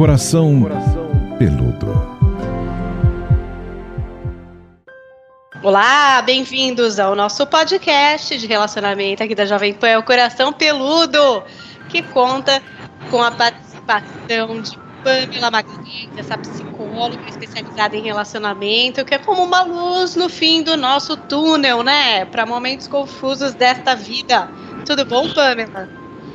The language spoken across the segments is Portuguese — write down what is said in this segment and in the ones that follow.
Coração Peludo. Olá, bem-vindos ao nosso podcast de relacionamento aqui da Jovem Pan, o Coração Peludo, que conta com a participação de Pamela Magalhães, essa psicóloga especializada em relacionamento, que é como uma luz no fim do nosso túnel, né? Para momentos confusos desta vida. Tudo bom, Pamela?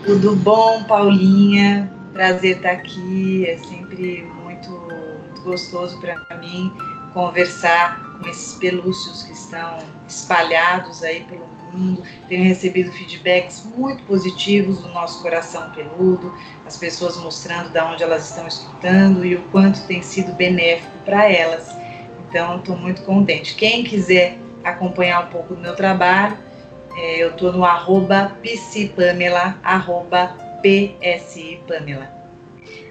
Tudo bom, Paulinha? Prazer estar aqui. É sempre muito, muito gostoso para mim conversar com esses pelúcios que estão espalhados aí pelo mundo. Tenho recebido feedbacks muito positivos do nosso coração peludo, as pessoas mostrando de onde elas estão escutando e o quanto tem sido benéfico para elas. Então, estou muito contente. Quem quiser acompanhar um pouco do meu trabalho, é, eu estou no arroba psipamela, arroba psipamela.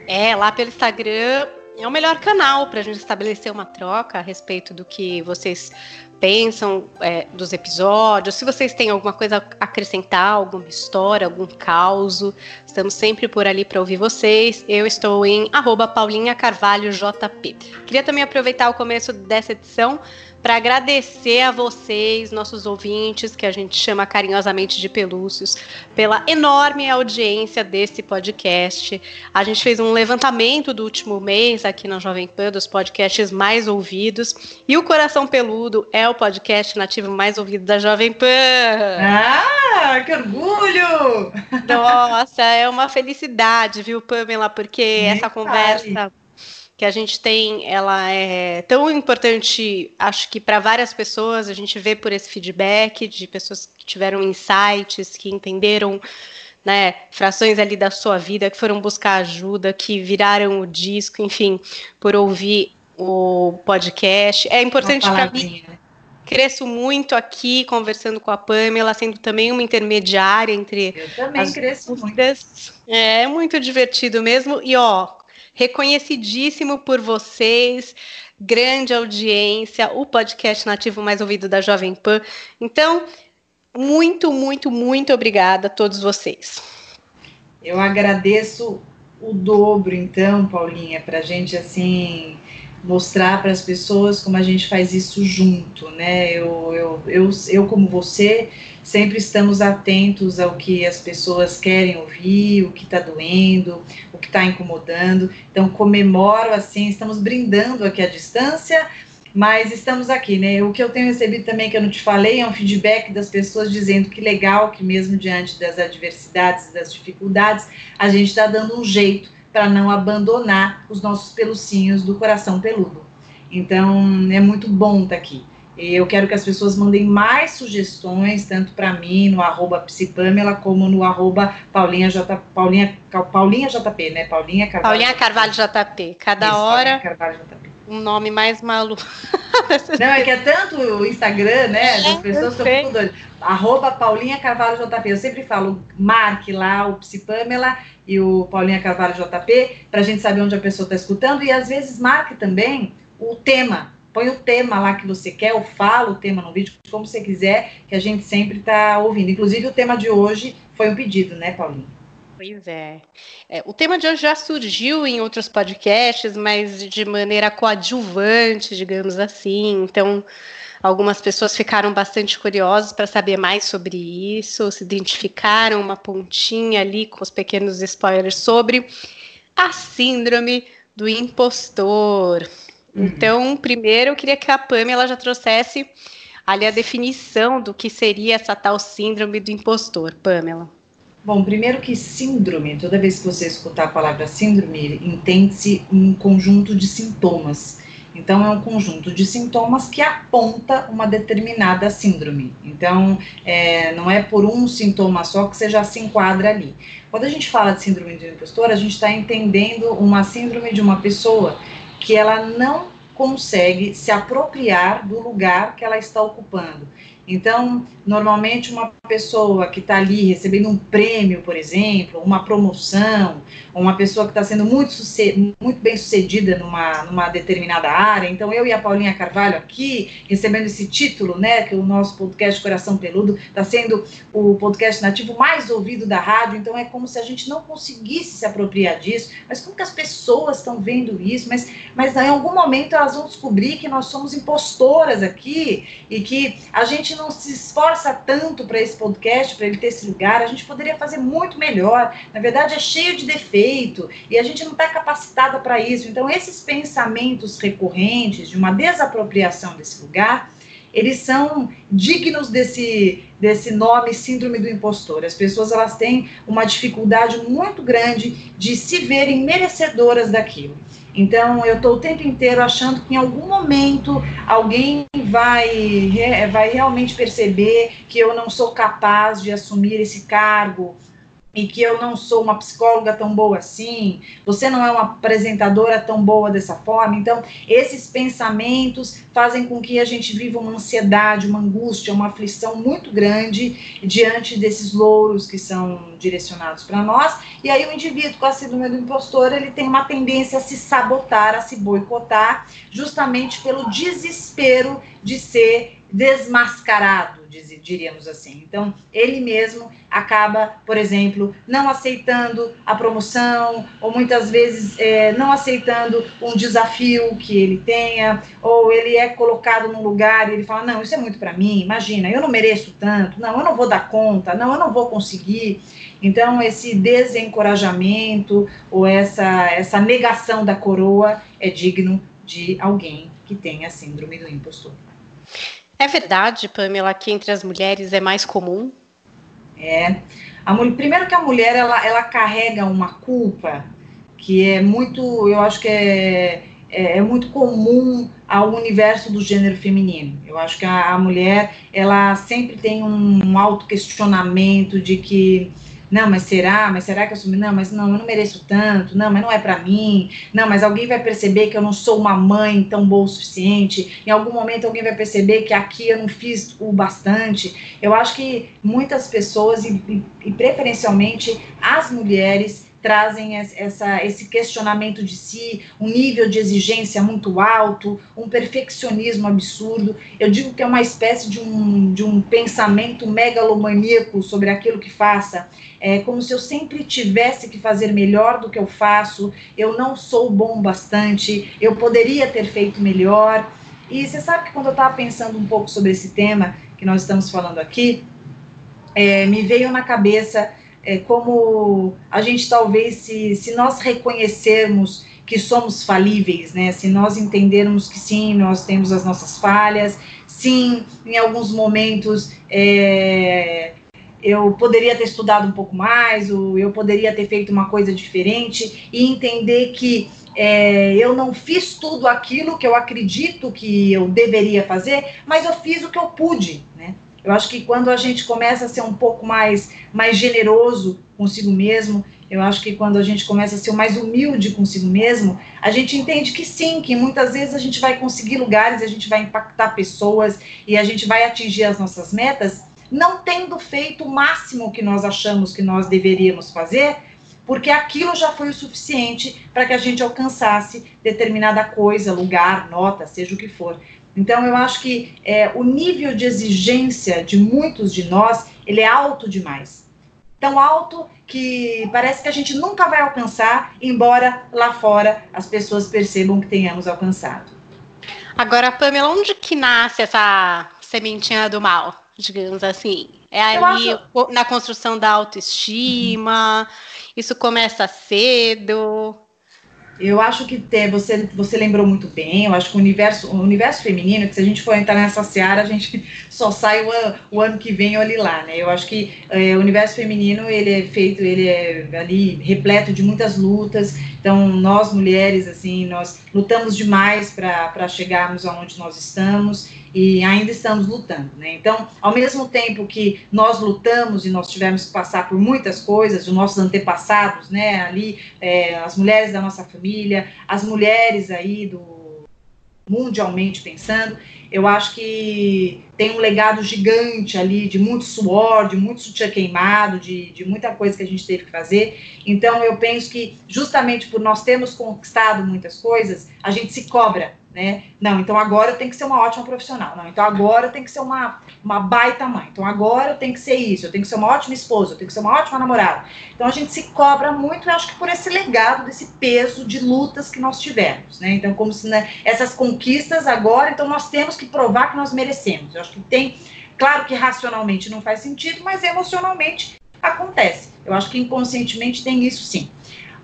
É, lá pelo Instagram é o melhor canal para a gente estabelecer uma troca a respeito do que vocês pensam é, dos episódios, se vocês têm alguma coisa a acrescentar, alguma história, algum caos, estamos sempre por ali para ouvir vocês. Eu estou em arroba Paulinha Carvalho JP. Queria também aproveitar o começo dessa edição para agradecer a vocês, nossos ouvintes, que a gente chama carinhosamente de pelúcios, pela enorme audiência desse podcast. A gente fez um levantamento do último mês aqui na Jovem Pan dos podcasts mais ouvidos, e o Coração Peludo é o podcast nativo mais ouvido da Jovem Pan. Ah, que orgulho! Nossa, é uma felicidade, viu, Pamela? Porque Nem essa conversa que a gente tem, ela é tão importante, acho que para várias pessoas, a gente vê por esse feedback de pessoas que tiveram insights, que entenderam né, frações ali da sua vida, que foram buscar ajuda, que viraram o disco, enfim, por ouvir o podcast. É importante para mim. Cresço muito aqui conversando com a Pamela, sendo também uma intermediária entre Eu também as cresço dúvidas. muito. É muito divertido mesmo. E ó, reconhecidíssimo por vocês, grande audiência, o podcast nativo mais ouvido da Jovem Pan. Então, muito, muito, muito obrigada a todos vocês. Eu agradeço o dobro, então, Paulinha, para a gente assim mostrar para as pessoas como a gente faz isso junto, né? Eu, eu, eu, eu, como você, sempre estamos atentos ao que as pessoas querem ouvir, o que está doendo, o que está incomodando. Então, comemoro assim, estamos brindando aqui à distância, mas estamos aqui, né? O que eu tenho recebido também, que eu não te falei, é um feedback das pessoas dizendo que legal que mesmo diante das adversidades, das dificuldades, a gente está dando um jeito para não abandonar os nossos pelucinhos do coração peludo. Então, é muito bom estar tá aqui. Eu quero que as pessoas mandem mais sugestões, tanto para mim, no arroba psipamela, como no arroba Paulinha, J, Paulinha, Paulinha JP, né? Paulinha Carvalho. Paulinha Carvalho JP. Cada Isso, hora. JP. Um nome mais maluco. Não, é que é tanto o Instagram, né? É, as pessoas estão tudo. Arroba Paulinha Carvalho JP. Eu sempre falo, marque lá o Psipamela e o Paulinha Carvalho JP, para a gente saber onde a pessoa está escutando. E às vezes marque também o tema põe o tema lá que você quer, ou fala o tema no vídeo, como você quiser, que a gente sempre está ouvindo. Inclusive, o tema de hoje foi um pedido, né, Paulinho? Pois é. é. O tema de hoje já surgiu em outros podcasts, mas de maneira coadjuvante, digamos assim. Então, algumas pessoas ficaram bastante curiosas para saber mais sobre isso, se identificaram uma pontinha ali com os pequenos spoilers sobre a síndrome do impostor. Uhum. Então, primeiro eu queria que a Pamela já trouxesse ali a definição do que seria essa tal síndrome do impostor. Pamela. Bom, primeiro que síndrome, toda vez que você escutar a palavra síndrome, entende-se um conjunto de sintomas. Então, é um conjunto de sintomas que aponta uma determinada síndrome. Então, é, não é por um sintoma só que você já se enquadra ali. Quando a gente fala de síndrome do impostor, a gente está entendendo uma síndrome de uma pessoa que ela não consegue se apropriar do lugar que ela está ocupando. Então, normalmente uma pessoa que está ali recebendo um prêmio, por exemplo, uma promoção, uma pessoa que está sendo muito, muito bem sucedida numa, numa determinada área. Então, eu e a Paulinha Carvalho aqui, recebendo esse título, né, que o nosso podcast Coração Peludo está sendo o podcast nativo mais ouvido da rádio. Então, é como se a gente não conseguisse se apropriar disso. Mas como que as pessoas estão vendo isso? Mas, mas em algum momento elas vão descobrir que nós somos impostoras aqui e que a gente não se esforça tanto para esse podcast, para ele ter esse lugar, a gente poderia fazer muito melhor. Na verdade, é cheio de defeito e a gente não está capacitada para isso. Então, esses pensamentos recorrentes de uma desapropriação desse lugar, eles são dignos desse, desse nome síndrome do impostor. As pessoas elas têm uma dificuldade muito grande de se verem merecedoras daquilo. Então, eu estou o tempo inteiro achando que em algum momento alguém vai, vai realmente perceber que eu não sou capaz de assumir esse cargo, e que eu não sou uma psicóloga tão boa assim, você não é uma apresentadora tão boa dessa forma. Então, esses pensamentos fazem com que a gente viva uma ansiedade, uma angústia, uma aflição muito grande diante desses louros que são direcionados para nós. E aí o indivíduo com a síndrome do impostor, ele tem uma tendência a se sabotar, a se boicotar, justamente pelo desespero de ser desmascarado, diríamos assim. Então, ele mesmo acaba, por exemplo, não aceitando a promoção, ou muitas vezes é, não aceitando um desafio que ele tenha, ou ele é colocado num lugar e ele fala: Não, isso é muito para mim, imagina, eu não mereço tanto, não, eu não vou dar conta, não, eu não vou conseguir. Então, esse desencorajamento ou essa, essa negação da coroa é digno de alguém que tenha síndrome do impostor. É verdade, Pamela, que entre as mulheres é mais comum? É. A, primeiro que a mulher, ela, ela carrega uma culpa que é muito, eu acho que é, é, é muito comum ao universo do gênero feminino. Eu acho que a, a mulher, ela sempre tem um, um auto-questionamento de que não, mas será? Mas será que eu assumi? Não, mas não, eu não mereço tanto. Não, mas não é para mim. Não, mas alguém vai perceber que eu não sou uma mãe tão boa o suficiente. Em algum momento alguém vai perceber que aqui eu não fiz o bastante. Eu acho que muitas pessoas, e, e, e preferencialmente as mulheres, trazem essa, esse questionamento de si, um nível de exigência muito alto, um perfeccionismo absurdo. Eu digo que é uma espécie de um, de um pensamento megalomaníaco sobre aquilo que faça. É como se eu sempre tivesse que fazer melhor do que eu faço, eu não sou bom bastante, eu poderia ter feito melhor. E você sabe que quando eu estava pensando um pouco sobre esse tema que nós estamos falando aqui, é, me veio na cabeça é, como a gente talvez, se, se nós reconhecermos que somos falíveis, né? Se nós entendermos que sim, nós temos as nossas falhas, sim, em alguns momentos é, eu poderia ter estudado um pouco mais, ou eu poderia ter feito uma coisa diferente, e entender que é, eu não fiz tudo aquilo que eu acredito que eu deveria fazer, mas eu fiz o que eu pude, né? Eu acho que quando a gente começa a ser um pouco mais, mais generoso consigo mesmo, eu acho que quando a gente começa a ser mais humilde consigo mesmo, a gente entende que sim, que muitas vezes a gente vai conseguir lugares, a gente vai impactar pessoas e a gente vai atingir as nossas metas, não tendo feito o máximo que nós achamos que nós deveríamos fazer, porque aquilo já foi o suficiente para que a gente alcançasse determinada coisa, lugar, nota, seja o que for. Então, eu acho que é, o nível de exigência de muitos de nós, ele é alto demais. Tão alto que parece que a gente nunca vai alcançar, embora lá fora as pessoas percebam que tenhamos alcançado. Agora, Pamela, onde que nasce essa sementinha do mal, digamos assim? É ali acho... na construção da autoestima, isso começa cedo. Eu acho que tem, você, você lembrou muito bem, eu acho que o universo, o universo feminino, que se a gente for entrar nessa seara, a gente só sai o, o ano que vem olhe lá, né? Eu acho que é, o universo feminino, ele é feito, ele é ali repleto de muitas lutas, então nós mulheres, assim, nós lutamos demais para chegarmos aonde nós estamos, e ainda estamos lutando, né? Então, ao mesmo tempo que nós lutamos e nós tivemos que passar por muitas coisas, os nossos antepassados, né? Ali, é, as mulheres da nossa família, as mulheres aí do mundialmente pensando. Eu acho que tem um legado gigante ali de muito suor, de muito sutiã queimado, de, de muita coisa que a gente teve que fazer. Então, eu penso que justamente por nós termos conquistado muitas coisas, a gente se cobra né? Não, então agora eu tenho que ser uma ótima profissional. Não, então agora eu tenho que ser uma, uma baita mãe. Então agora eu tenho que ser isso, eu tenho que ser uma ótima esposa, eu tenho que ser uma ótima namorada. Então a gente se cobra muito, eu acho que por esse legado, desse peso de lutas que nós tivemos, né? Então, como se né, essas conquistas agora, então nós temos que provar que nós merecemos. Eu acho que tem, claro que racionalmente não faz sentido, mas emocionalmente acontece. Eu acho que inconscientemente tem isso sim.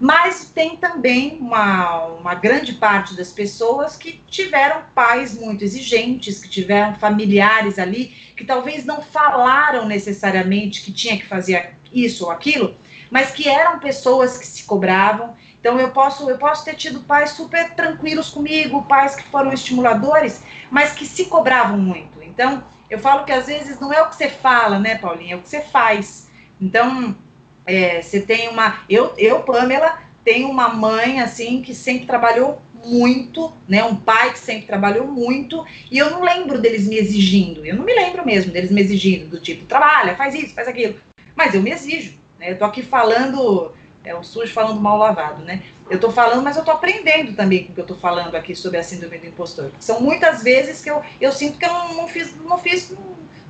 Mas tem também uma, uma grande parte das pessoas que tiveram pais muito exigentes, que tiveram familiares ali, que talvez não falaram necessariamente que tinha que fazer isso ou aquilo, mas que eram pessoas que se cobravam. Então eu posso eu posso ter tido pais super tranquilos comigo, pais que foram estimuladores, mas que se cobravam muito. Então eu falo que às vezes não é o que você fala, né, Paulinha, é o que você faz. Então é, você tem uma. Eu, eu, Pamela, tenho uma mãe assim que sempre trabalhou muito, né? Um pai que sempre trabalhou muito, e eu não lembro deles me exigindo. Eu não me lembro mesmo deles me exigindo, do tipo, trabalha, faz isso, faz aquilo. Mas eu me exijo, né? Eu tô aqui falando, é o sujo falando mal lavado, né? Eu tô falando, mas eu tô aprendendo também com o que eu tô falando aqui sobre a síndrome do impostor. São muitas vezes que eu, eu sinto que eu não, não fiz, não fiz,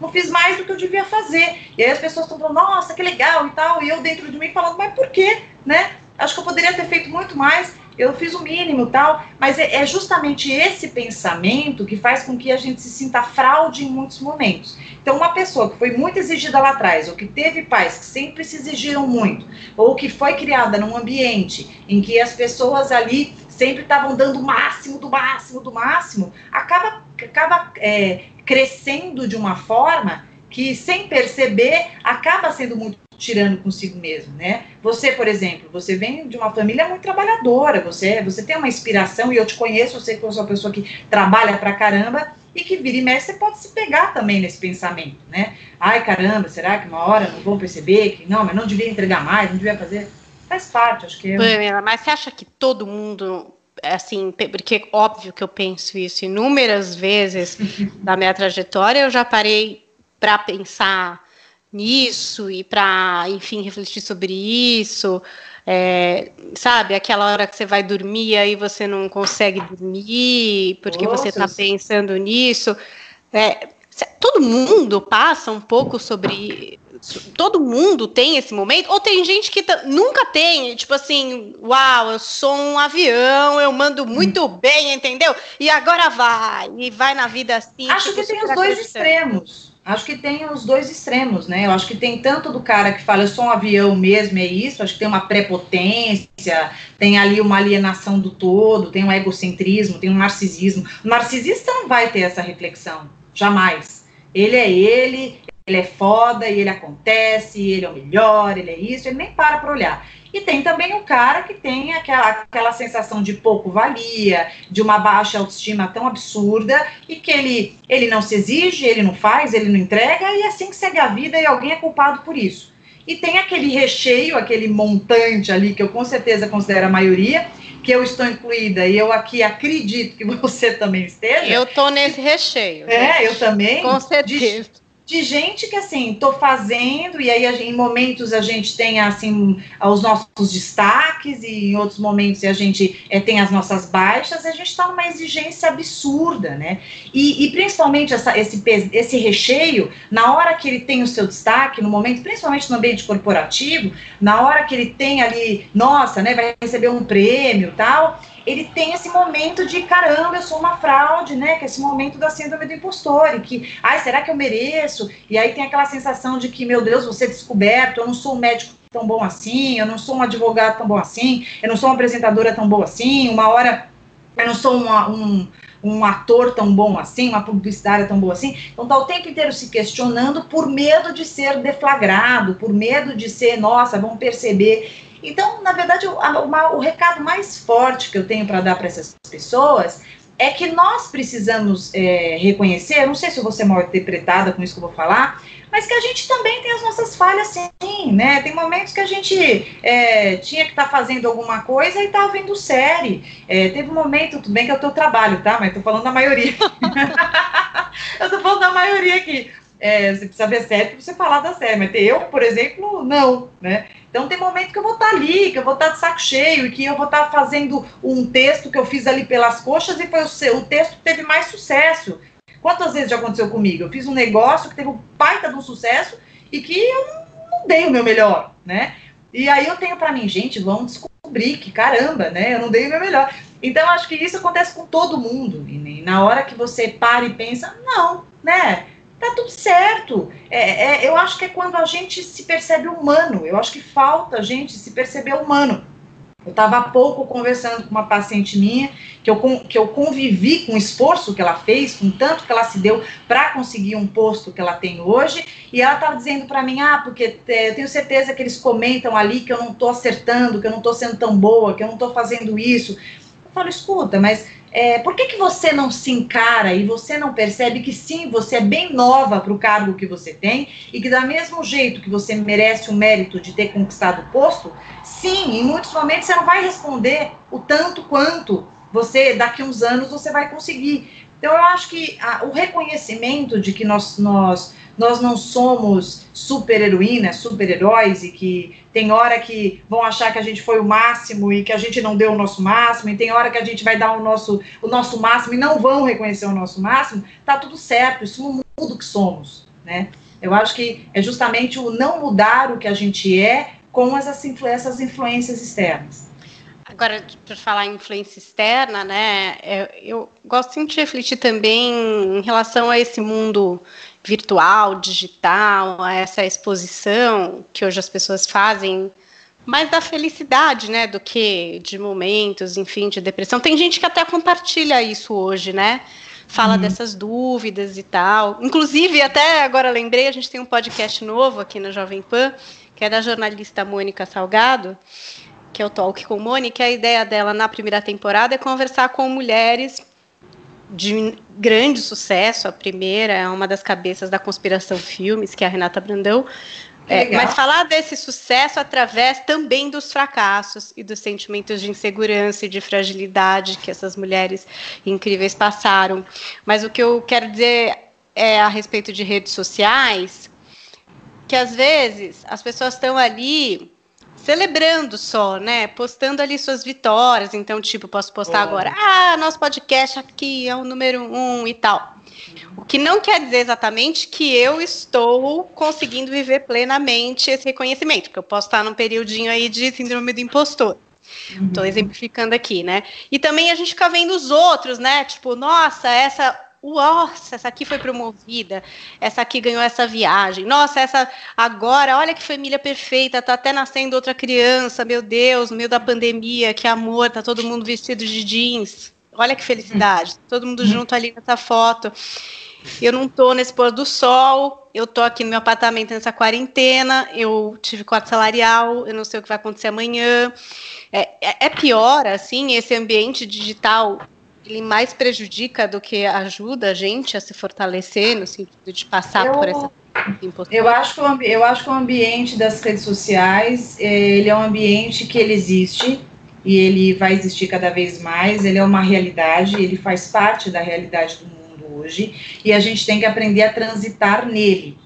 não fiz mais do que eu devia fazer. E aí as pessoas estão falando, nossa, que legal e tal, e eu dentro de mim falando, mas por quê, né? Acho que eu poderia ter feito muito mais, eu fiz o mínimo tal, mas é, é justamente esse pensamento que faz com que a gente se sinta fraude em muitos momentos. Então, uma pessoa que foi muito exigida lá atrás, ou que teve pais que sempre se exigiram muito, ou que foi criada num ambiente em que as pessoas ali sempre estavam dando o máximo, do máximo, do máximo, acaba, acaba é, crescendo de uma forma que, sem perceber, acaba sendo muito tirando consigo mesmo, né? Você, por exemplo, você vem de uma família muito trabalhadora, você, você tem uma inspiração, e eu te conheço, eu sei que eu sou uma pessoa que trabalha pra caramba, e que vira e mexe, você pode se pegar também nesse pensamento, né? Ai, caramba, será que uma hora não vou perceber que, não, mas não devia entregar mais, não devia fazer... Faz parte, acho que... Eu... Mas você acha que todo mundo assim, porque óbvio que eu penso isso inúmeras vezes da minha trajetória, eu já parei para pensar nisso e para, enfim, refletir sobre isso. É, sabe, aquela hora que você vai dormir aí você não consegue dormir porque Nossa, você está pensando nisso. É, todo mundo passa um pouco sobre todo mundo tem esse momento? Ou tem gente que nunca tem, tipo assim, uau, eu sou um avião, eu mando muito hum. bem, entendeu? E agora vai, e vai na vida assim. Acho tipo, que tem os dois extremos. Acho que tem os dois extremos, né? Eu acho que tem tanto do cara que fala, eu sou um avião mesmo, é isso. Acho que tem uma prepotência, tem ali uma alienação do todo, tem um egocentrismo, tem um narcisismo. O narcisista não vai ter essa reflexão, jamais. Ele é ele, ele é foda e ele acontece, ele é o melhor, ele é isso, ele nem para para olhar. E tem também o cara que tem aquela, aquela sensação de pouco valia, de uma baixa autoestima tão absurda, e que ele, ele não se exige, ele não faz, ele não entrega, e assim que segue a vida e alguém é culpado por isso. E tem aquele recheio, aquele montante ali, que eu com certeza considero a maioria, que eu estou incluída, e eu aqui acredito que você também esteja. Eu estou nesse recheio. É, eu também. Com certeza. De, de gente que assim, tô fazendo, e aí em momentos a gente tem assim os nossos destaques, e em outros momentos a gente é, tem as nossas baixas, a gente está numa exigência absurda, né? E, e principalmente essa, esse, esse recheio, na hora que ele tem o seu destaque, no momento, principalmente no ambiente corporativo, na hora que ele tem ali, nossa, né, vai receber um prêmio tal, ele tem esse momento de caramba, eu sou uma fraude, né? Que é esse momento da síndrome do impostor, e que, ai, será que eu mereço? E aí tem aquela sensação de que, meu Deus, vou ser descoberto, eu não sou um médico tão bom assim, eu não sou um advogado tão bom assim, eu não sou uma apresentadora tão boa assim, uma hora eu não sou uma, um, um ator tão bom assim, uma publicitária tão boa assim. Então tá o tempo inteiro se questionando por medo de ser deflagrado, por medo de ser, nossa, vão perceber. Então, na verdade, o, a, o recado mais forte que eu tenho para dar para essas pessoas é que nós precisamos é, reconhecer, não sei se eu vou ser mal interpretada com isso que eu vou falar, mas que a gente também tem as nossas falhas, sim, né? Tem momentos que a gente é, tinha que estar tá fazendo alguma coisa e estava tá vendo série. É, teve um momento, tudo bem que é o teu trabalho, tá? Mas tô falando da maioria. eu tô falando da maioria aqui. É, você precisa ver série para você falar da série, mas eu, por exemplo, não, né? Então tem momento que eu vou estar tá ali, que eu vou estar tá de saco cheio e que eu vou estar tá fazendo um texto que eu fiz ali pelas coxas e foi o, seu, o texto teve mais sucesso. Quantas vezes já aconteceu comigo? Eu fiz um negócio que teve um baita de um sucesso e que eu não dei o meu melhor, né? E aí eu tenho para mim, gente, vamos descobrir que caramba, né? Eu não dei o meu melhor. Então acho que isso acontece com todo mundo. E na hora que você para e pensa, não, né? Tá tudo certo. É, é, eu acho que é quando a gente se percebe humano. Eu acho que falta a gente se perceber humano. Eu estava há pouco conversando com uma paciente minha, que eu, que eu convivi com o esforço que ela fez, com tanto que ela se deu para conseguir um posto que ela tem hoje, e ela estava dizendo para mim: ah, porque é, eu tenho certeza que eles comentam ali que eu não estou acertando, que eu não estou sendo tão boa, que eu não estou fazendo isso. Falo: escuta, mas é, por que, que você não se encara e você não percebe que sim, você é bem nova para o cargo que você tem e que, da mesmo jeito que você merece o mérito de ter conquistado o posto, sim, em muitos momentos você não vai responder o tanto quanto você, daqui uns anos, você vai conseguir. Então, eu acho que a, o reconhecimento de que nós, nós nós não somos super-heroínas, super-heróis, e que tem hora que vão achar que a gente foi o máximo e que a gente não deu o nosso máximo, e tem hora que a gente vai dar o nosso, o nosso máximo e não vão reconhecer o nosso máximo, tá tudo certo, isso não muda o que somos, né? Eu acho que é justamente o não mudar o que a gente é com essas, essas influências externas. Agora, para falar em influência externa, né, eu, eu gosto de refletir também em relação a esse mundo virtual, digital, essa exposição que hoje as pessoas fazem mais da felicidade, né, do que de momentos, enfim, de depressão. Tem gente que até compartilha isso hoje, né? Fala uhum. dessas dúvidas e tal. Inclusive, até agora lembrei, a gente tem um podcast novo aqui na Jovem Pan, que é da jornalista Mônica Salgado, que é o Talk com Mônica. A ideia dela na primeira temporada é conversar com mulheres de grande sucesso. A primeira é uma das cabeças da Conspiração Filmes, que é a Renata Brandão. É, mas falar desse sucesso através também dos fracassos e dos sentimentos de insegurança e de fragilidade que essas mulheres incríveis passaram. Mas o que eu quero dizer é a respeito de redes sociais, que às vezes as pessoas estão ali celebrando só, né? Postando ali suas vitórias. Então, tipo, posso postar oh. agora, ah, nosso podcast aqui é o número um e tal. O que não quer dizer exatamente que eu estou conseguindo viver plenamente esse reconhecimento, porque eu posso estar num periodinho aí de síndrome do impostor. Estou uhum. exemplificando aqui, né? E também a gente fica vendo os outros, né? Tipo, nossa, essa nossa, essa aqui foi promovida, essa aqui ganhou essa viagem, nossa, essa agora, olha que família perfeita, tá até nascendo outra criança, meu Deus, no meio da pandemia, que amor, tá todo mundo vestido de jeans, olha que felicidade, todo mundo junto ali nessa foto. Eu não tô nesse pôr do sol, eu tô aqui no meu apartamento nessa quarentena, eu tive corte salarial, eu não sei o que vai acontecer amanhã. É, é, é pior, assim, esse ambiente digital ele mais prejudica do que ajuda a gente a se fortalecer no sentido de passar eu, por essa eu acho que o, eu acho que o ambiente das redes sociais é, ele é um ambiente que ele existe e ele vai existir cada vez mais ele é uma realidade ele faz parte da realidade do mundo hoje e a gente tem que aprender a transitar nele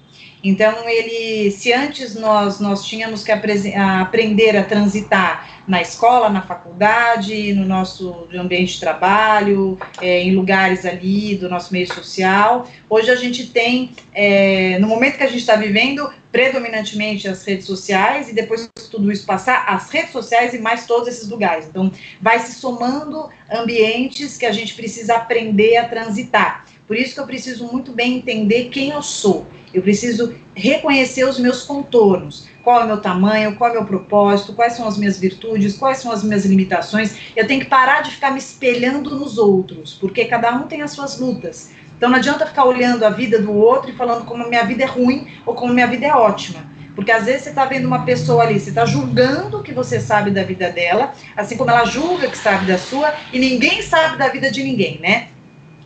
então ele se antes nós nós tínhamos que aprender a transitar na escola, na faculdade, no nosso ambiente de trabalho, é, em lugares ali do nosso meio social. Hoje a gente tem, é, no momento que a gente está vivendo, predominantemente as redes sociais, e depois tudo isso passar, as redes sociais e mais todos esses lugares. Então, vai se somando ambientes que a gente precisa aprender a transitar. Por isso que eu preciso muito bem entender quem eu sou. Eu preciso reconhecer os meus contornos qual é o meu tamanho, qual é o meu propósito, quais são as minhas virtudes, quais são as minhas limitações. Eu tenho que parar de ficar me espelhando nos outros, porque cada um tem as suas lutas. Então não adianta ficar olhando a vida do outro e falando como minha vida é ruim ou como minha vida é ótima. Porque às vezes você está vendo uma pessoa ali, você está julgando que você sabe da vida dela, assim como ela julga que sabe da sua, e ninguém sabe da vida de ninguém, né?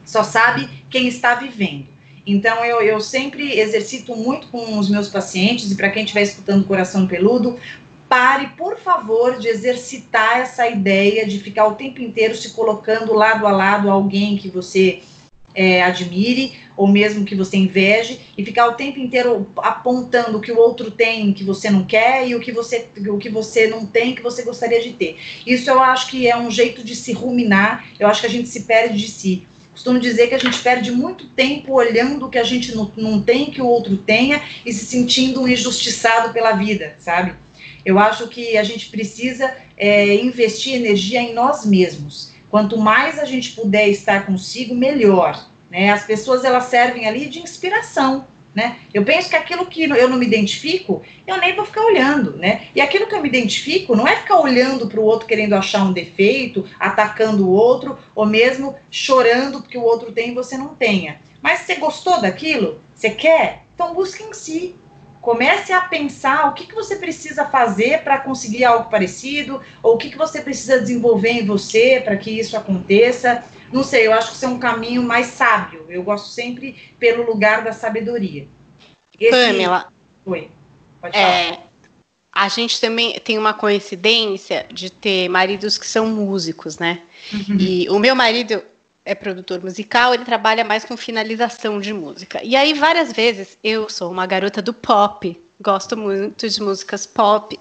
Só sabe quem está vivendo. Então, eu, eu sempre exercito muito com os meus pacientes, e para quem estiver escutando Coração Peludo, pare, por favor, de exercitar essa ideia de ficar o tempo inteiro se colocando lado a lado alguém que você é, admire, ou mesmo que você inveje, e ficar o tempo inteiro apontando o que o outro tem que você não quer e o que você, o que você não tem que você gostaria de ter. Isso eu acho que é um jeito de se ruminar, eu acho que a gente se perde de si. Costumo dizer que a gente perde muito tempo olhando o que a gente não, não tem que o outro tenha e se sentindo injustiçado pela vida, sabe? Eu acho que a gente precisa é, investir energia em nós mesmos. Quanto mais a gente puder estar consigo, melhor. Né? As pessoas elas servem ali de inspiração. Né? Eu penso que aquilo que eu não me identifico, eu nem vou ficar olhando, né? E aquilo que eu me identifico não é ficar olhando para o outro querendo achar um defeito, atacando o outro, ou mesmo chorando porque o outro tem e você não tenha. Mas você gostou daquilo? Você quer? Então busque em si. Comece a pensar o que, que você precisa fazer para conseguir algo parecido, ou o que, que você precisa desenvolver em você para que isso aconteça. Não sei, eu acho que isso é um caminho mais sábio. Eu gosto sempre pelo lugar da sabedoria. Esse... Pamela. Oi. Pode falar. É, a gente também tem uma coincidência de ter maridos que são músicos, né? Uhum. E o meu marido, é produtor musical, ele trabalha mais com finalização de música. E aí, várias vezes, eu sou uma garota do pop, gosto muito de músicas pop,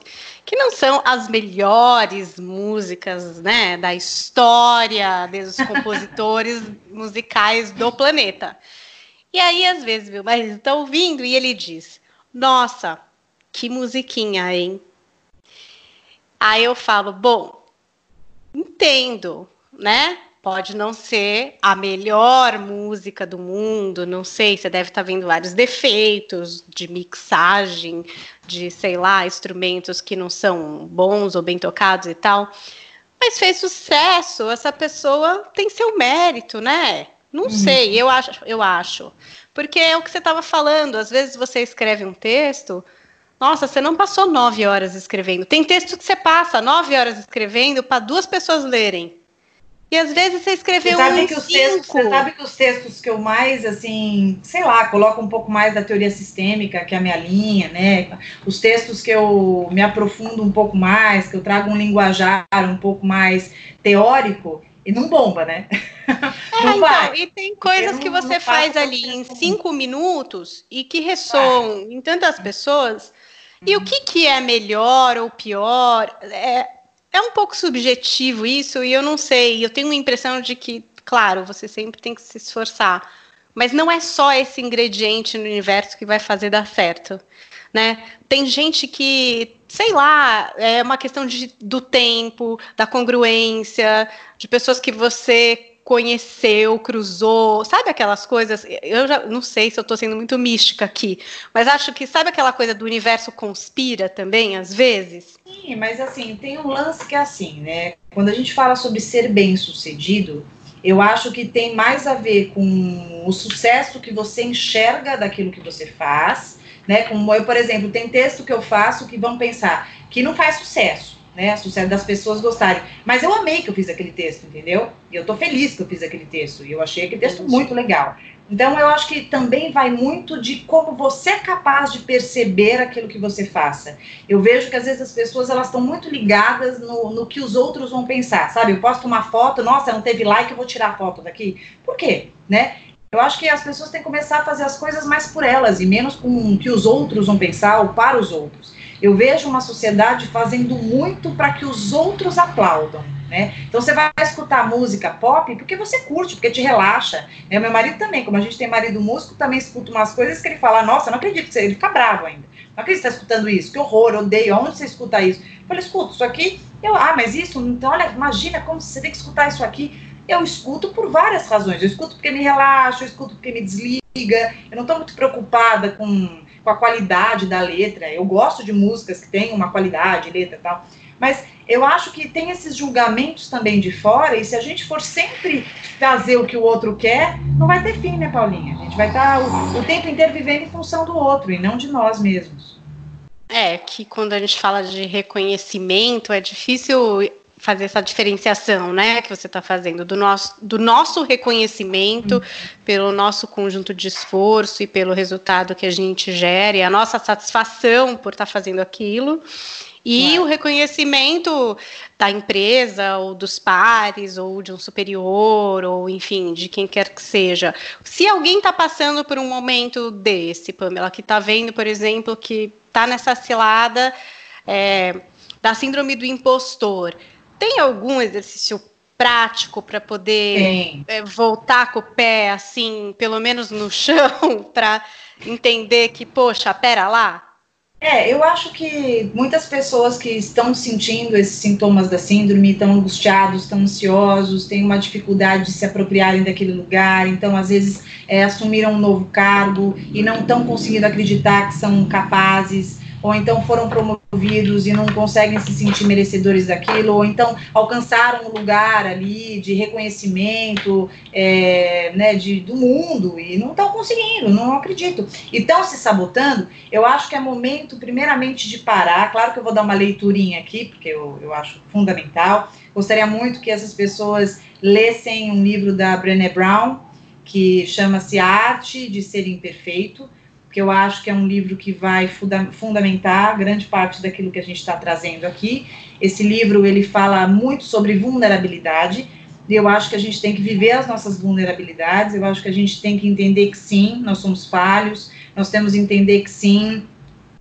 que não são as melhores músicas né, da história dos compositores musicais do planeta. E aí, às vezes, meu marido está ouvindo e ele diz: Nossa, que musiquinha, hein? Aí eu falo: Bom, entendo, né? Pode não ser a melhor música do mundo, não sei, você deve estar tá vendo vários defeitos de mixagem, de, sei lá, instrumentos que não são bons ou bem tocados e tal. Mas fez sucesso, essa pessoa tem seu mérito, né? Não uhum. sei, eu acho, eu acho. Porque é o que você estava falando, às vezes você escreve um texto, nossa, você não passou nove horas escrevendo. Tem texto que você passa nove horas escrevendo para duas pessoas lerem. E às vezes você escreveu você um que os textos, Você sabe que os textos que eu mais, assim, sei lá, coloco um pouco mais da teoria sistêmica, que é a minha linha, né? Os textos que eu me aprofundo um pouco mais, que eu trago um linguajar um pouco mais teórico, e não bomba, né? É, não então, e tem coisas não, que você faz ali em cinco minutos e que ressoam em tantas pessoas. E o que, que é melhor ou pior? É, é um pouco subjetivo isso, e eu não sei. Eu tenho a impressão de que, claro, você sempre tem que se esforçar. Mas não é só esse ingrediente no universo que vai fazer dar certo. Né? Tem gente que, sei lá, é uma questão de, do tempo, da congruência, de pessoas que você conheceu, cruzou, sabe aquelas coisas? Eu já não sei se eu estou sendo muito mística aqui, mas acho que sabe aquela coisa do universo conspira também, às vezes? Sim, mas assim, tem um lance que é assim, né? Quando a gente fala sobre ser bem sucedido, eu acho que tem mais a ver com o sucesso que você enxerga daquilo que você faz, né? Como eu, por exemplo, tem texto que eu faço que vão pensar que não faz sucesso né? Sucesso das pessoas gostarem. Mas eu amei que eu fiz aquele texto, entendeu? E eu tô feliz que eu fiz aquele texto. E eu achei aquele texto muito legal. Então eu acho que também vai muito de como você é capaz de perceber aquilo que você faça. Eu vejo que às vezes as pessoas elas estão muito ligadas no, no que os outros vão pensar, sabe? Eu posto uma foto, nossa, não teve like, eu vou tirar a foto daqui. Por quê? Né? Eu acho que as pessoas têm que começar a fazer as coisas mais por elas e menos com o que os outros vão pensar ou para os outros. Eu vejo uma sociedade fazendo muito para que os outros aplaudam. Né? Então você vai escutar música pop porque você curte, porque te relaxa. Né? Meu marido também, como a gente tem marido músico, também escuta umas coisas que ele fala, nossa, não acredito que você. Ele fica bravo ainda. Não acredito que você está escutando isso, que horror, odeio, onde você escuta isso? Eu falei, escuto, isso aqui, eu, ah, mas isso, então olha, imagina como você tem que escutar isso aqui. Eu escuto por várias razões. Eu escuto porque me relaxa, eu escuto porque me desliga. Eu não estou muito preocupada com com a qualidade da letra. Eu gosto de músicas que têm uma qualidade, letra e tal. Mas eu acho que tem esses julgamentos também de fora, e se a gente for sempre fazer o que o outro quer, não vai ter fim, né, Paulinha? A gente vai estar tá o, o tempo inteiro vivendo em função do outro e não de nós mesmos. É, que quando a gente fala de reconhecimento, é difícil fazer essa diferenciação, né, que você está fazendo do nosso, do nosso reconhecimento uhum. pelo nosso conjunto de esforço e pelo resultado que a gente gere, a nossa satisfação por estar tá fazendo aquilo. E é. o reconhecimento da empresa, ou dos pares, ou de um superior, ou enfim, de quem quer que seja. Se alguém está passando por um momento desse, Pamela, que está vendo, por exemplo, que está nessa cilada é, da síndrome do impostor, tem algum exercício prático para poder é, voltar com o pé assim, pelo menos no chão, para entender que, poxa, pera lá, é, eu acho que muitas pessoas que estão sentindo esses sintomas da síndrome estão angustiados, estão ansiosos, têm uma dificuldade de se apropriarem daquele lugar, então às vezes é, assumiram um novo cargo e não estão conseguindo acreditar que são capazes ou então foram promovidos e não conseguem se sentir merecedores daquilo, ou então alcançaram um lugar ali de reconhecimento é, né, de, do mundo e não estão conseguindo, não acredito. E estão se sabotando. Eu acho que é momento, primeiramente, de parar. Claro que eu vou dar uma leiturinha aqui, porque eu, eu acho fundamental. Gostaria muito que essas pessoas lessem um livro da Brené Brown, que chama-se Arte de Ser Imperfeito que eu acho que é um livro que vai funda fundamentar grande parte daquilo que a gente está trazendo aqui. Esse livro ele fala muito sobre vulnerabilidade. E eu acho que a gente tem que viver as nossas vulnerabilidades. Eu acho que a gente tem que entender que sim, nós somos falhos. Nós temos que entender que sim,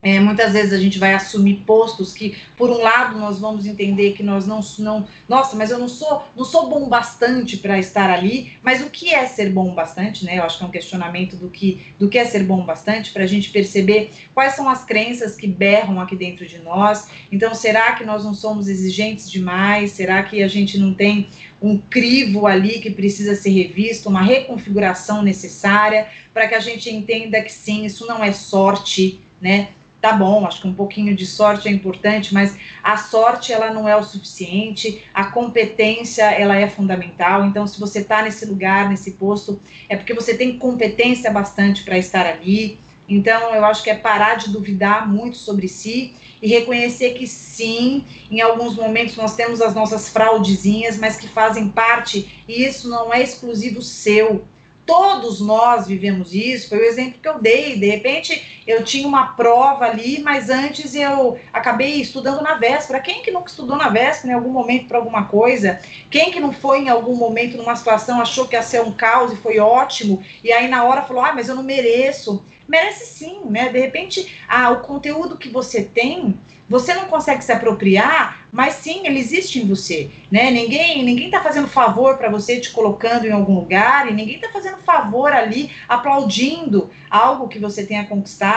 é, muitas vezes a gente vai assumir postos que, por um lado, nós vamos entender que nós não, não nossa, mas eu não sou, não sou bom bastante para estar ali. Mas o que é ser bom bastante, né? Eu acho que é um questionamento do que, do que é ser bom bastante para a gente perceber quais são as crenças que berram aqui dentro de nós. Então, será que nós não somos exigentes demais? Será que a gente não tem um crivo ali que precisa ser revisto, uma reconfiguração necessária para que a gente entenda que sim, isso não é sorte, né? Tá bom, acho que um pouquinho de sorte é importante, mas a sorte ela não é o suficiente, a competência ela é fundamental. Então, se você está nesse lugar, nesse posto, é porque você tem competência bastante para estar ali. Então, eu acho que é parar de duvidar muito sobre si e reconhecer que sim, em alguns momentos nós temos as nossas fraudezinhas, mas que fazem parte, e isso não é exclusivo seu todos nós vivemos isso, foi o exemplo que eu dei. De repente, eu tinha uma prova ali, mas antes eu acabei estudando na véspera. Quem que nunca estudou na véspera em algum momento para alguma coisa? Quem que não foi em algum momento numa situação, achou que ia ser um caos e foi ótimo, e aí na hora falou: ah, mas eu não mereço. Merece sim, né? De repente, ah, o conteúdo que você tem você não consegue se apropriar, mas sim, ele existe em você, né? Ninguém, ninguém tá fazendo favor para você te colocando em algum lugar e ninguém tá fazendo favor ali aplaudindo algo que você tenha conquistado.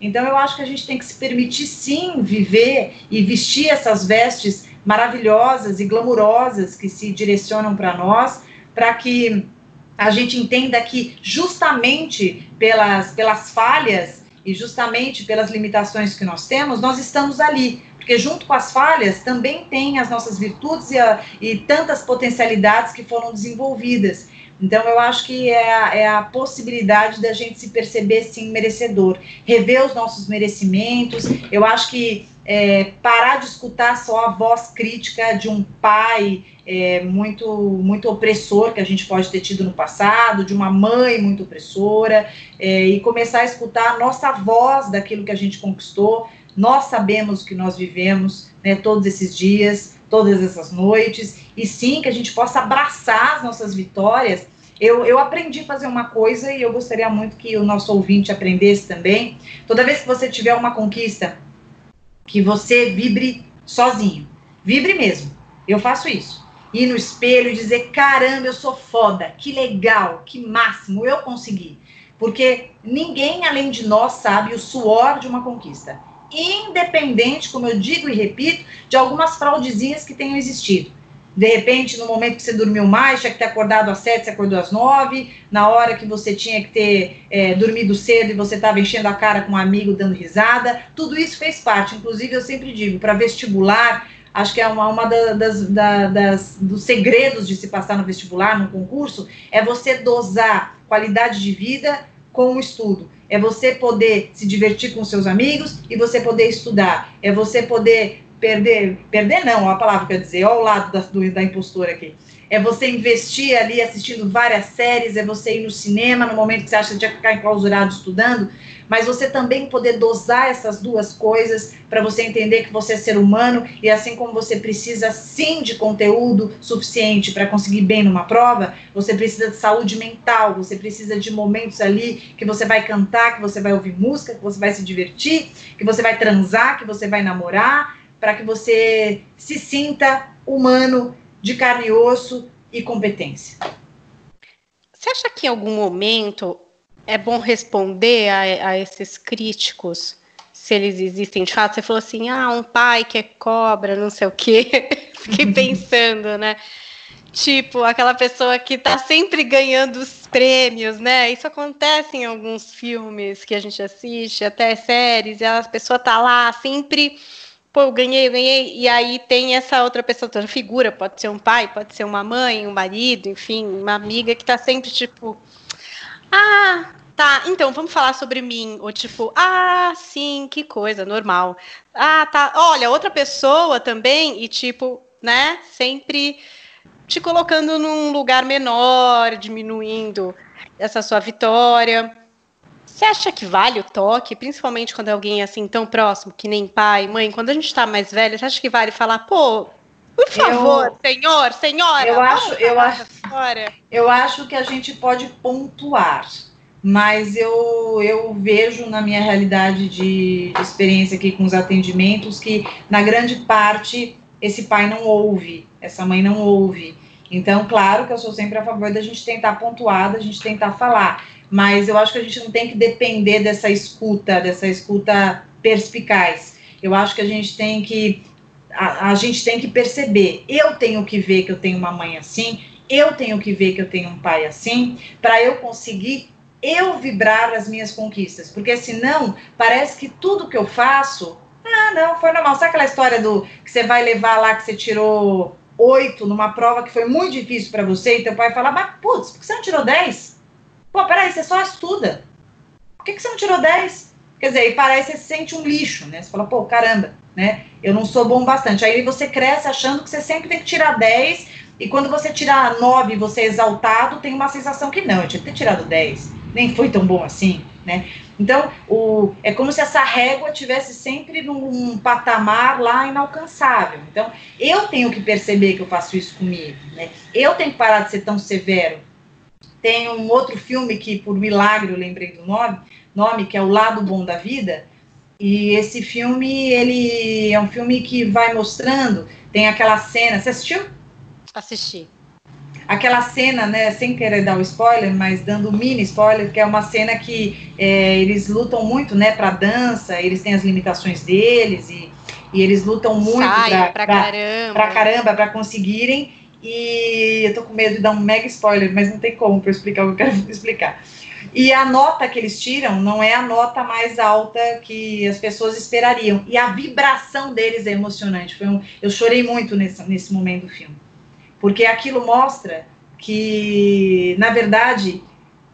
Então eu acho que a gente tem que se permitir sim viver e vestir essas vestes maravilhosas e glamurosas que se direcionam para nós, para que a gente entenda que justamente pelas, pelas falhas e justamente pelas limitações que nós temos, nós estamos ali. Porque junto com as falhas também tem as nossas virtudes e, a, e tantas potencialidades que foram desenvolvidas. Então, eu acho que é a, é a possibilidade da gente se perceber, sim, merecedor, rever os nossos merecimentos. Eu acho que é, parar de escutar só a voz crítica de um pai é, muito, muito opressor que a gente pode ter tido no passado, de uma mãe muito opressora, é, e começar a escutar a nossa voz daquilo que a gente conquistou. Nós sabemos o que nós vivemos né, todos esses dias todas essas noites, e sim que a gente possa abraçar as nossas vitórias. Eu, eu aprendi a fazer uma coisa e eu gostaria muito que o nosso ouvinte aprendesse também. Toda vez que você tiver uma conquista, que você vibre sozinho, vibre mesmo. Eu faço isso. Ir no espelho e dizer: caramba, eu sou foda, que legal, que máximo, eu consegui. Porque ninguém além de nós sabe o suor de uma conquista independente, como eu digo e repito, de algumas fraudezinhas que tenham existido. De repente, no momento que você dormiu mais, tinha que ter acordado às sete, você acordou às nove. Na hora que você tinha que ter é, dormido cedo e você estava enchendo a cara com um amigo dando risada. Tudo isso fez parte. Inclusive, eu sempre digo, para vestibular, acho que é uma, uma das, das, dos segredos de se passar no vestibular, no concurso, é você dosar qualidade de vida com o estudo. É você poder se divertir com seus amigos e você poder estudar. É você poder perder, perder não, a palavra que eu ia dizer, ao lado da, do, da impostora aqui. É você investir ali assistindo várias séries, é você ir no cinema no momento que você acha que que ficar enclausurado estudando, mas você também poder dosar essas duas coisas para você entender que você é ser humano e assim como você precisa sim de conteúdo suficiente para conseguir bem numa prova, você precisa de saúde mental, você precisa de momentos ali que você vai cantar, que você vai ouvir música, que você vai se divertir, que você vai transar, que você vai namorar, para que você se sinta humano, de carne e osso e competência. Você acha que em algum momento é bom responder a, a esses críticos, se eles existem de fato? Você falou assim, ah, um pai que é cobra, não sei o quê. Fiquei pensando, né? Tipo, aquela pessoa que tá sempre ganhando os prêmios, né? Isso acontece em alguns filmes que a gente assiste, até séries, e a pessoa tá lá sempre pô, eu ganhei, ganhei, e aí tem essa outra pessoa, outra figura, pode ser um pai, pode ser uma mãe, um marido, enfim, uma amiga que tá sempre tipo, ah, tá, então vamos falar sobre mim, ou tipo, ah, sim, que coisa, normal. Ah, tá, olha, outra pessoa também, e tipo, né, sempre te colocando num lugar menor, diminuindo essa sua vitória. Você acha que vale o toque, principalmente quando é alguém assim tão próximo, que nem pai, mãe, quando a gente tá mais velho, você acha que vale falar, pô, por favor, eu, senhor, senhora, eu acho, eu acho, eu acho que a gente pode pontuar, mas eu, eu vejo na minha realidade de, de experiência aqui com os atendimentos que na grande parte esse pai não ouve, essa mãe não ouve. Então, claro que eu sou sempre a favor da gente tentar pontuar, da gente tentar falar mas eu acho que a gente não tem que depender dessa escuta, dessa escuta perspicaz. Eu acho que a gente tem que a, a, gente tem que perceber. Eu tenho que ver que eu tenho uma mãe assim, eu tenho que ver que eu tenho um pai assim, para eu conseguir eu vibrar as minhas conquistas, porque senão parece que tudo que eu faço, ah, não, foi normal. Sabe aquela história do que você vai levar lá que você tirou oito numa prova que foi muito difícil para você e teu pai fala, mas putz, por que você não tirou dez? Pô, peraí, você só estuda. Por que, que você não tirou 10? Quer dizer, aí parece que você se sente um lixo, né? Você fala, pô, caramba, né? Eu não sou bom bastante. Aí você cresce achando que você sempre tem que tirar 10, e quando você tirar 9 e você é exaltado, tem uma sensação que não, eu tinha que ter tirado 10. Nem foi tão bom assim, né? Então, o, é como se essa régua tivesse sempre num patamar lá inalcançável. Então, eu tenho que perceber que eu faço isso comigo, né? Eu tenho que parar de ser tão severo tem um outro filme que, por milagre, eu lembrei do nome, nome que é O Lado Bom da Vida. E esse filme, ele é um filme que vai mostrando, tem aquela cena, você assistiu? Assisti. Aquela cena, né, sem querer dar o spoiler, mas dando um mini spoiler, que é uma cena que é, eles lutam muito, né, para dança, eles têm as limitações deles e, e eles lutam muito para caramba, pra caramba, para conseguirem e eu tô com medo de dar um mega spoiler, mas não tem como para explicar o que eu quero explicar. E a nota que eles tiram não é a nota mais alta que as pessoas esperariam. E a vibração deles é emocionante. Foi um, eu chorei muito nesse, nesse momento do filme. Porque aquilo mostra que, na verdade,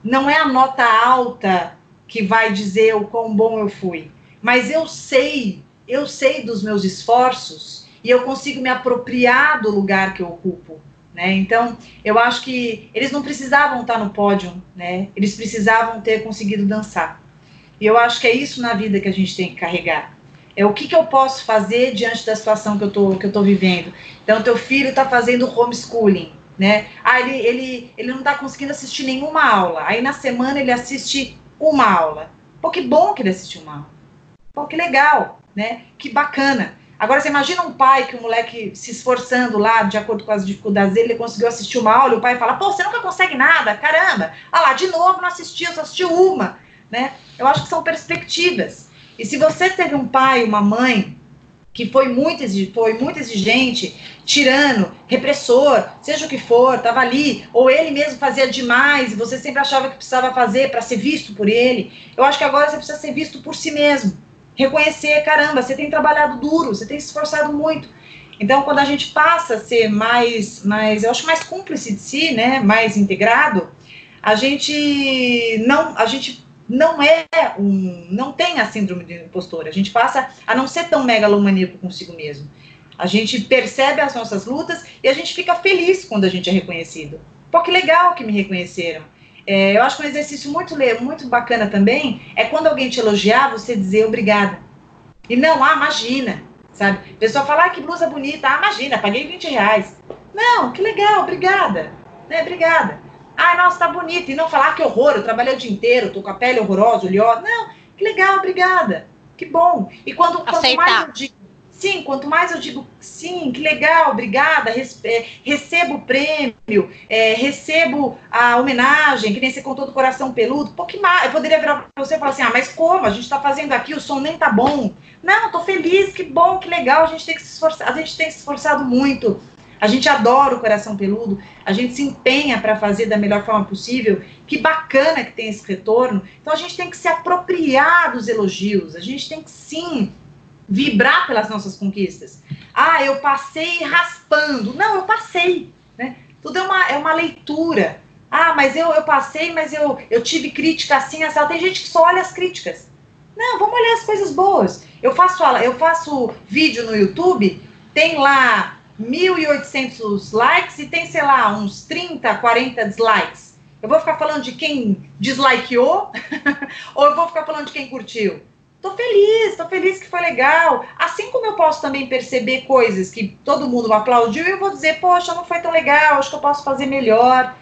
não é a nota alta que vai dizer o quão bom eu fui. Mas eu sei, eu sei dos meus esforços e eu consigo me apropriar do lugar que eu ocupo. Né? Então, eu acho que eles não precisavam estar no pódio, né? eles precisavam ter conseguido dançar. E eu acho que é isso na vida que a gente tem que carregar. É o que, que eu posso fazer diante da situação que eu tô, que eu tô vivendo. Então, teu filho está fazendo homeschooling, né? Ah, ele, ele, ele não está conseguindo assistir nenhuma aula. Aí na semana ele assiste uma aula. Pô, que bom que ele assistiu uma aula. Pô, que legal, né? Que bacana. Agora, você imagina um pai que o moleque se esforçando lá, de acordo com as dificuldades dele, ele conseguiu assistir uma aula e o pai fala, pô, você nunca consegue nada, caramba. Ah lá, de novo não assistiu, só assistiu uma, né? Eu acho que são perspectivas. E se você teve um pai, uma mãe que foi muito, foi muito exigente, tirano, repressor, seja o que for, estava ali, ou ele mesmo fazia demais e você sempre achava que precisava fazer para ser visto por ele, eu acho que agora você precisa ser visto por si mesmo reconhecer, caramba, você tem trabalhado duro, você tem se esforçado muito. Então, quando a gente passa a ser mais, mais, eu acho mais cúmplice de si, né, mais integrado, a gente não, a gente não é um, não tem a síndrome do impostor. A gente passa a não ser tão megalomaníaco consigo mesmo. A gente percebe as nossas lutas e a gente fica feliz quando a gente é reconhecido. Pô, que legal que me reconheceram. É, eu acho que um exercício muito, muito bacana também é quando alguém te elogiar, você dizer obrigada. E não, ah, imagina, sabe? A pessoa fala, ah, que blusa bonita, ah, imagina, paguei 20 reais. Não, que legal, obrigada, né, obrigada. Ah, nossa, tá bonita. E não falar ah, que horror, eu trabalhei o dia inteiro, tô com a pele horrorosa, oleosa. Não, que legal, obrigada. Que bom. E quando quanto mais eu digo, sim, quanto mais eu digo sim, que legal, obrigada, é, recebo o prêmio, é, recebo a homenagem, que nem você contou do coração peludo, pô, que mais? Eu poderia virar pra você e falar assim, ah, mas como? A gente tá fazendo aqui, o som nem tá bom. Não, tô feliz, que bom, que legal, a gente tem que se esforçar, a gente tem se esforçado muito a gente adora o coração peludo, a gente se empenha para fazer da melhor forma possível. Que bacana que tem esse retorno. Então a gente tem que se apropriar dos elogios, a gente tem que sim vibrar pelas nossas conquistas. Ah, eu passei raspando. Não, eu passei. Né? Tudo é uma, é uma leitura. Ah, mas eu, eu passei, mas eu, eu tive crítica assim, assim. Tem gente que só olha as críticas. Não, vamos olhar as coisas boas. Eu faço, eu faço vídeo no YouTube, tem lá 1.800 likes e tem, sei lá, uns 30, 40 dislikes. Eu vou ficar falando de quem dislikeou ou eu vou ficar falando de quem curtiu? Tô feliz, tô feliz que foi legal. Assim como eu posso também perceber coisas que todo mundo aplaudiu, eu vou dizer, poxa, não foi tão legal, acho que eu posso fazer melhor.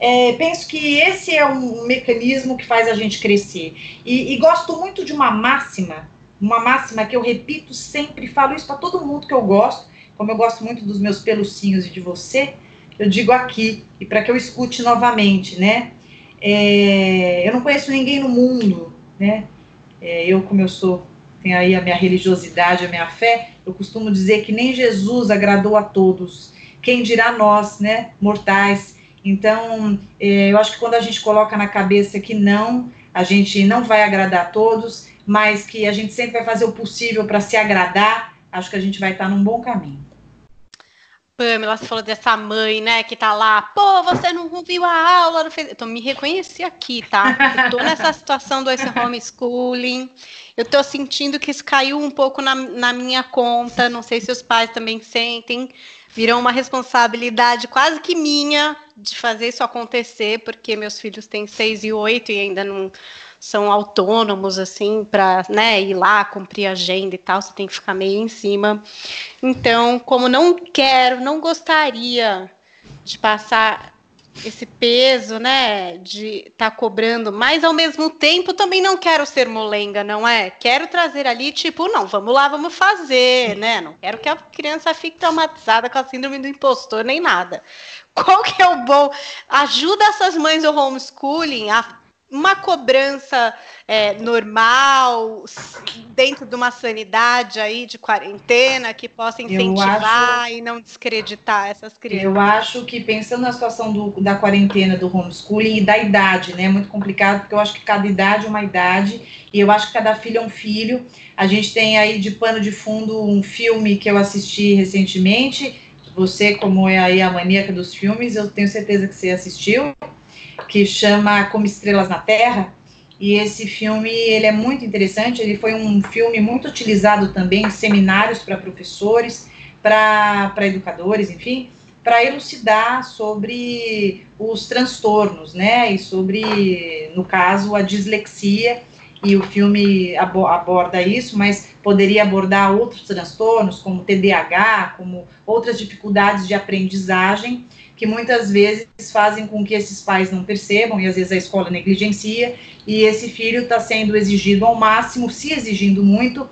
É, penso que esse é um mecanismo que faz a gente crescer. E, e gosto muito de uma máxima, uma máxima que eu repito sempre, falo isso para todo mundo que eu gosto, como eu gosto muito dos meus pelucinhos e de você, eu digo aqui, e para que eu escute novamente, né? É, eu não conheço ninguém no mundo, né? É, eu, como eu sou, tenho aí a minha religiosidade, a minha fé, eu costumo dizer que nem Jesus agradou a todos. Quem dirá nós, né, mortais? Então, é, eu acho que quando a gente coloca na cabeça que não, a gente não vai agradar a todos, mas que a gente sempre vai fazer o possível para se agradar, acho que a gente vai estar num bom caminho. Pamela, você falou dessa mãe, né, que tá lá, pô, você não viu a aula, não fez. Então, me reconheci aqui, tá? Eu tô nessa situação do esse homeschooling, eu tô sentindo que isso caiu um pouco na, na minha conta, não sei se os pais também sentem, virou uma responsabilidade quase que minha de fazer isso acontecer, porque meus filhos têm seis e oito e ainda não são autônomos, assim, para né, ir lá, cumprir agenda e tal, você tem que ficar meio em cima. Então, como não quero, não gostaria de passar esse peso, né, de estar tá cobrando, mas ao mesmo tempo também não quero ser molenga, não é? Quero trazer ali, tipo, não, vamos lá, vamos fazer, né? Não quero que a criança fique traumatizada com a síndrome do impostor nem nada. Qual que é o bom? Ajuda essas mães do homeschooling a uma cobrança é, normal, dentro de uma sanidade aí de quarentena, que possa incentivar acho, e não descreditar essas crianças? Eu acho que pensando na situação do, da quarentena, do homeschooling e da idade, né, é muito complicado, porque eu acho que cada idade é uma idade, e eu acho que cada filho é um filho. A gente tem aí de pano de fundo um filme que eu assisti recentemente, você, como é aí a maníaca dos filmes, eu tenho certeza que você assistiu, que chama Como Estrelas na Terra. E esse filme ele é muito interessante. Ele foi um filme muito utilizado também em seminários para professores, para educadores, enfim, para elucidar sobre os transtornos, né? E sobre, no caso, a dislexia. E o filme aborda isso, mas poderia abordar outros transtornos, como TDAH, como outras dificuldades de aprendizagem que muitas vezes fazem com que esses pais não percebam, e às vezes a escola negligencia, e esse filho está sendo exigido ao máximo, se exigindo muito,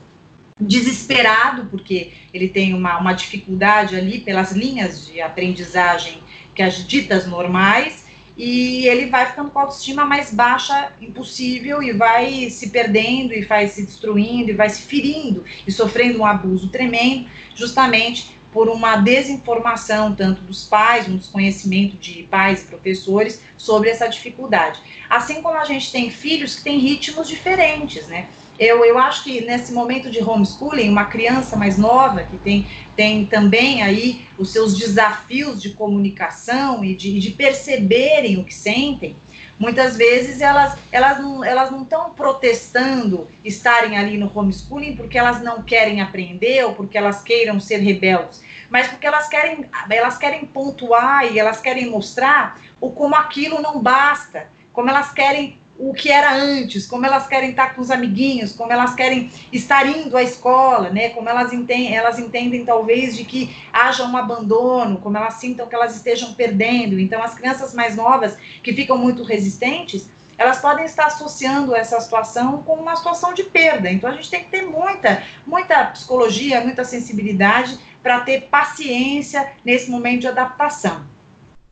desesperado, porque ele tem uma, uma dificuldade ali pelas linhas de aprendizagem que as ditas normais, e ele vai ficando com a autoestima mais baixa impossível e vai se perdendo e vai se destruindo e vai se ferindo e sofrendo um abuso tremendo, justamente por uma desinformação tanto dos pais, um desconhecimento de pais e professores sobre essa dificuldade. Assim como a gente tem filhos que têm ritmos diferentes, né? Eu, eu acho que nesse momento de homeschooling, uma criança mais nova, que tem, tem também aí os seus desafios de comunicação e de, de perceberem o que sentem, Muitas vezes elas, elas não elas não estão protestando estarem ali no homeschooling porque elas não querem aprender ou porque elas queiram ser rebeldes, mas porque elas querem elas querem pontuar e elas querem mostrar o como aquilo não basta, como elas querem o que era antes, como elas querem estar com os amiguinhos, como elas querem estar indo à escola, né? Como elas entendem, elas entendem talvez de que haja um abandono, como elas sintam que elas estejam perdendo. Então, as crianças mais novas que ficam muito resistentes, elas podem estar associando essa situação com uma situação de perda. Então, a gente tem que ter muita, muita psicologia, muita sensibilidade para ter paciência nesse momento de adaptação.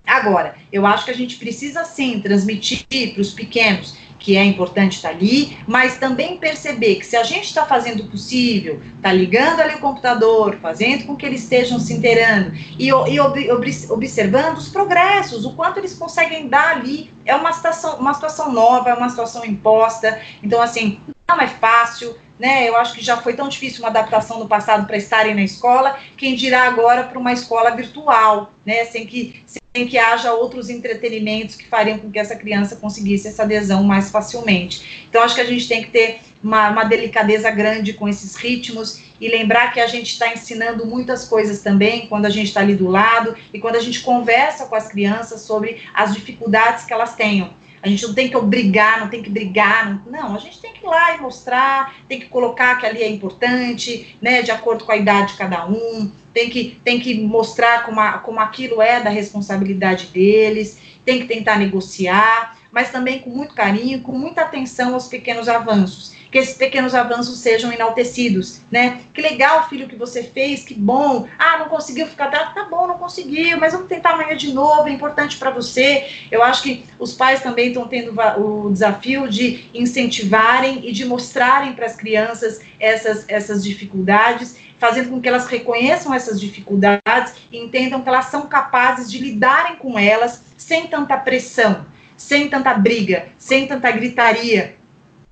Agora, eu acho que a gente precisa sim transmitir para os pequenos que é importante estar ali, mas também perceber que se a gente está fazendo o possível, está ligando ali o computador, fazendo com que eles estejam se inteirando e, e ob, ob, observando os progressos, o quanto eles conseguem dar ali, é uma situação, uma situação nova, é uma situação imposta, então assim, não é fácil, né? Eu acho que já foi tão difícil uma adaptação no passado para estarem na escola, quem dirá agora para uma escola virtual, né? Sem que em que haja outros entretenimentos que fariam com que essa criança conseguisse essa adesão mais facilmente. Então, acho que a gente tem que ter uma, uma delicadeza grande com esses ritmos e lembrar que a gente está ensinando muitas coisas também quando a gente está ali do lado e quando a gente conversa com as crianças sobre as dificuldades que elas tenham. A gente não tem que obrigar, não tem que brigar, não, não, a gente tem que ir lá e mostrar, tem que colocar que ali é importante, né, de acordo com a idade de cada um, tem que, tem que mostrar como, a, como aquilo é da responsabilidade deles, tem que tentar negociar, mas também com muito carinho, com muita atenção aos pequenos avanços que esses pequenos avanços sejam enaltecidos, né? Que legal, filho, que você fez, que bom. Ah, não conseguiu ficar atrás, tá bom, não conseguiu, mas vamos tentar amanhã de novo, é importante para você. Eu acho que os pais também estão tendo o desafio de incentivarem e de mostrarem para as crianças essas, essas dificuldades fazendo com que elas reconheçam essas dificuldades e entendam que elas são capazes de lidarem com elas sem tanta pressão, sem tanta briga, sem tanta gritaria,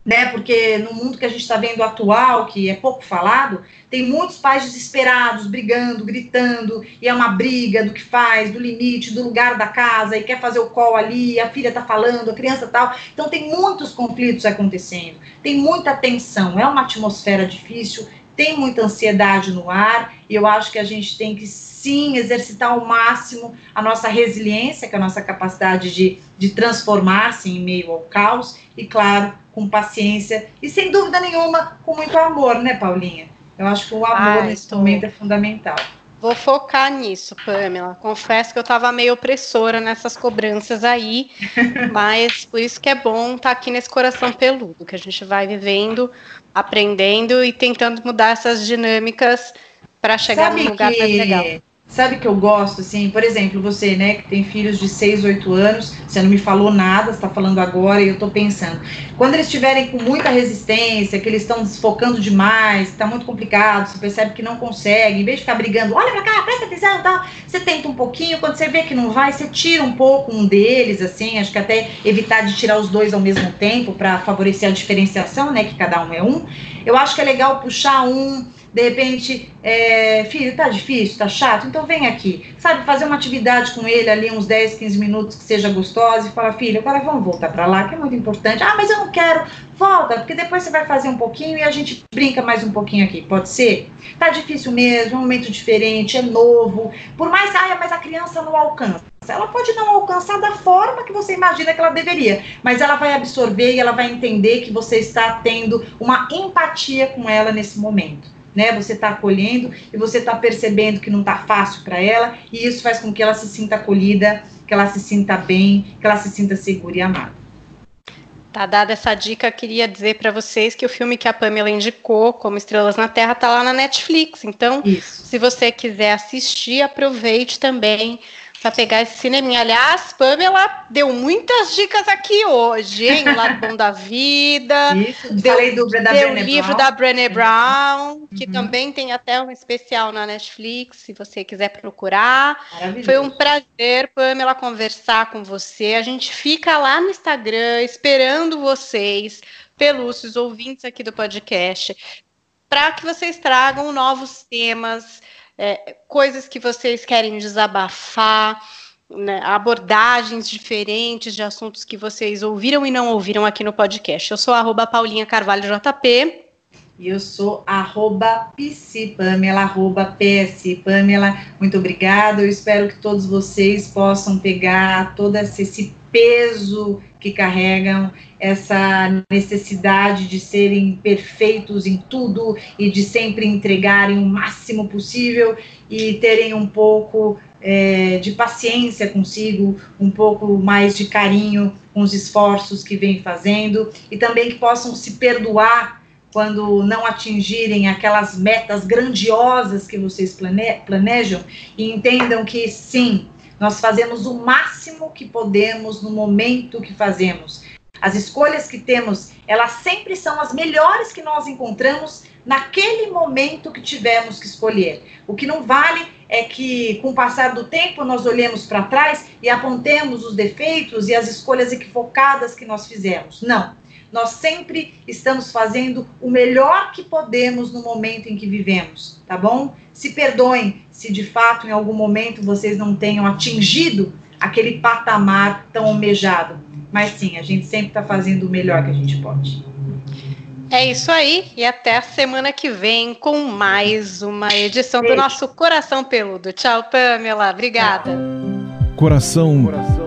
né? Porque no mundo que a gente está vendo atual, que é pouco falado, tem muitos pais desesperados, brigando, gritando, e é uma briga do que faz, do limite, do lugar da casa, e quer fazer o call ali, a filha está falando, a criança tal. Então tem muitos conflitos acontecendo, tem muita tensão, é uma atmosfera difícil, tem muita ansiedade no ar, e eu acho que a gente tem que sim exercitar ao máximo a nossa resiliência, que é a nossa capacidade de, de transformar-se em meio ao caos, e claro, com paciência e sem dúvida nenhuma com muito amor, né, Paulinha? Eu acho que o amor nesse tô... momento é fundamental. Vou focar nisso, Pamela. Confesso que eu estava meio opressora nessas cobranças aí, mas por isso que é bom estar tá aqui nesse coração peludo, que a gente vai vivendo, aprendendo e tentando mudar essas dinâmicas para chegar Sabe num lugar que... mais legal. Sabe que eu gosto, assim, por exemplo, você, né, que tem filhos de 6, 8 anos, você não me falou nada, está falando agora e eu estou pensando. Quando eles estiverem com muita resistência, que eles estão desfocando demais, está muito complicado, você percebe que não consegue, em vez de ficar brigando, olha pra cá, presta atenção tal, você tenta um pouquinho, quando você vê que não vai, você tira um pouco um deles, assim, acho que até evitar de tirar os dois ao mesmo tempo para favorecer a diferenciação, né, que cada um é um. Eu acho que é legal puxar um de repente, é, filho, tá difícil, tá chato, então vem aqui, sabe, fazer uma atividade com ele ali, uns 10, 15 minutos que seja gostosa e falar, filho, agora vamos voltar para lá, que é muito importante. Ah, mas eu não quero, volta, porque depois você vai fazer um pouquinho e a gente brinca mais um pouquinho aqui, pode ser? Tá difícil mesmo, é um momento diferente, é novo, por mais, ah, mas a criança não alcança. Ela pode não alcançar da forma que você imagina que ela deveria, mas ela vai absorver e ela vai entender que você está tendo uma empatia com ela nesse momento né? Você está acolhendo e você está percebendo que não está fácil para ela, e isso faz com que ela se sinta acolhida, que ela se sinta bem, que ela se sinta segura e amada. Tá dada essa dica, queria dizer para vocês que o filme que a Pamela indicou, como Estrelas na Terra, tá lá na Netflix. Então, Isso. se você quiser assistir, aproveite também para pegar esse cineminha. Aliás, Pamela deu muitas dicas aqui hoje, hein? O Lado Bom da Vida. Isso, deu, falei do, da deu o livro Brown. da Brené Brown, que uhum. também tem até um especial na Netflix, se você quiser procurar. Foi um prazer, Pamela, conversar com você. A gente fica lá no Instagram esperando vocês, pelúcios, ouvintes aqui do podcast, para que vocês tragam novos temas é, coisas que vocês querem desabafar. né, abordagens diferentes de assuntos que vocês ouviram e não ouviram aqui no podcast. Eu sou arroba Paulinha Carvalho JP. E eu sou arroba Pamela, arroba PS Pamela. Muito obrigada. Eu espero que todos vocês possam pegar todo esse peso que carregam, essa necessidade de serem perfeitos em tudo e de sempre entregarem o máximo possível e terem um pouco é, de paciência consigo, um pouco mais de carinho com os esforços que vem fazendo e também que possam se perdoar quando não atingirem aquelas metas grandiosas que vocês plane planejam e entendam que sim, nós fazemos o máximo que podemos no momento que fazemos. As escolhas que temos, elas sempre são as melhores que nós encontramos naquele momento que tivemos que escolher. O que não vale é que, com o passar do tempo, nós olhemos para trás e apontemos os defeitos e as escolhas equivocadas que nós fizemos. Não. Nós sempre estamos fazendo o melhor que podemos no momento em que vivemos, tá bom? Se perdoem se de fato em algum momento vocês não tenham atingido aquele patamar tão almejado. Mas sim, a gente sempre está fazendo o melhor que a gente pode. É isso aí, e até a semana que vem com mais uma edição Beijo. do nosso Coração Peludo. Tchau, Pamela. Obrigada. Coração, Coração